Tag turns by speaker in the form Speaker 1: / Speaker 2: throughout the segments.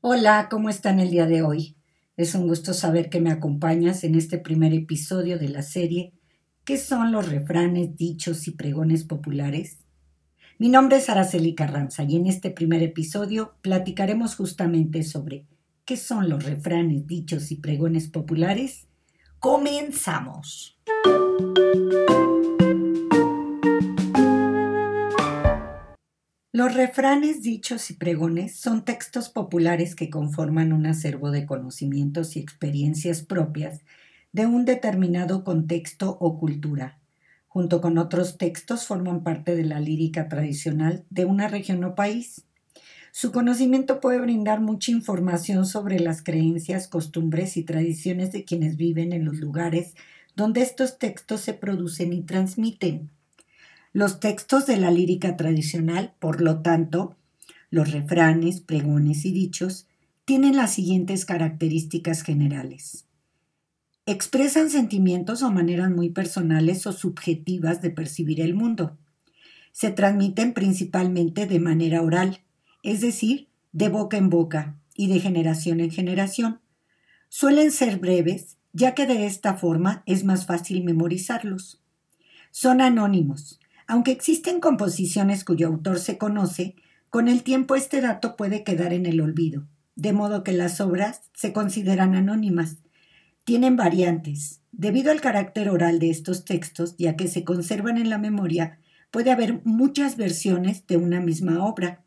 Speaker 1: Hola, ¿cómo están el día de hoy? Es un gusto saber que me acompañas en este primer episodio de la serie ¿Qué son los refranes, dichos y pregones populares? Mi nombre es Araceli Carranza y en este primer episodio platicaremos justamente sobre ¿qué son los refranes, dichos y pregones populares? ¡Comenzamos! Los refranes, dichos y pregones son textos populares que conforman un acervo de conocimientos y experiencias propias de un determinado contexto o cultura. Junto con otros textos forman parte de la lírica tradicional de una región o país. Su conocimiento puede brindar mucha información sobre las creencias, costumbres y tradiciones de quienes viven en los lugares donde estos textos se producen y transmiten. Los textos de la lírica tradicional, por lo tanto, los refranes, pregones y dichos, tienen las siguientes características generales. Expresan sentimientos o maneras muy personales o subjetivas de percibir el mundo. Se transmiten principalmente de manera oral, es decir, de boca en boca y de generación en generación. Suelen ser breves, ya que de esta forma es más fácil memorizarlos. Son anónimos, aunque existen composiciones cuyo autor se conoce, con el tiempo este dato puede quedar en el olvido, de modo que las obras se consideran anónimas. Tienen variantes. Debido al carácter oral de estos textos, ya que se conservan en la memoria, puede haber muchas versiones de una misma obra.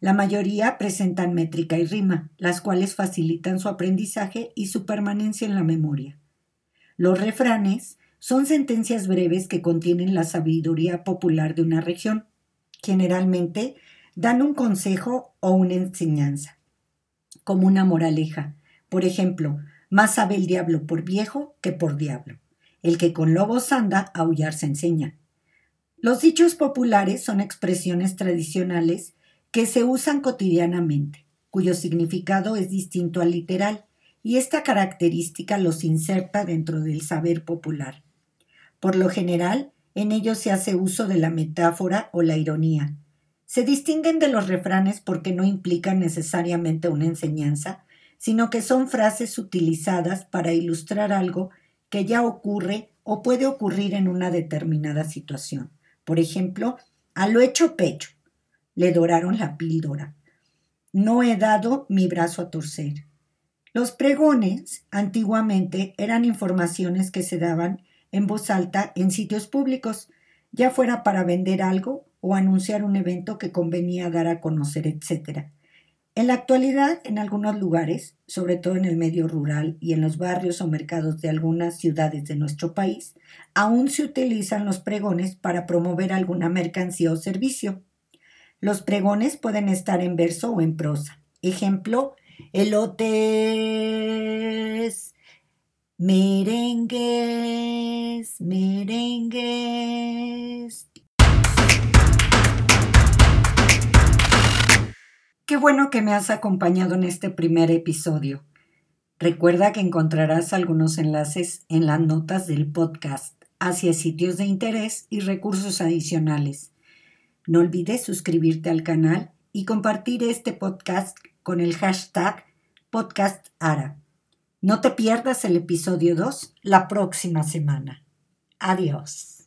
Speaker 1: La mayoría presentan métrica y rima, las cuales facilitan su aprendizaje y su permanencia en la memoria. Los refranes son sentencias breves que contienen la sabiduría popular de una región. Generalmente dan un consejo o una enseñanza, como una moraleja. Por ejemplo, más sabe el diablo por viejo que por diablo. El que con lobos anda, aullar se enseña. Los dichos populares son expresiones tradicionales que se usan cotidianamente, cuyo significado es distinto al literal, y esta característica los inserta dentro del saber popular. Por lo general, en ellos se hace uso de la metáfora o la ironía. Se distinguen de los refranes porque no implican necesariamente una enseñanza, sino que son frases utilizadas para ilustrar algo que ya ocurre o puede ocurrir en una determinada situación. Por ejemplo, a lo hecho pecho, le doraron la píldora. No he dado mi brazo a torcer. Los pregones antiguamente eran informaciones que se daban en voz alta en sitios públicos, ya fuera para vender algo o anunciar un evento que convenía dar a conocer, etc. En la actualidad, en algunos lugares, sobre todo en el medio rural y en los barrios o mercados de algunas ciudades de nuestro país, aún se utilizan los pregones para promover alguna mercancía o servicio. Los pregones pueden estar en verso o en prosa. Ejemplo, elotes, Merengues, merengues. Qué bueno que me has acompañado en este primer episodio. Recuerda que encontrarás algunos enlaces en las notas del podcast hacia sitios de interés y recursos adicionales. No olvides suscribirte al canal y compartir este podcast con el hashtag podcastara. No te pierdas el episodio 2 la próxima semana. Adiós.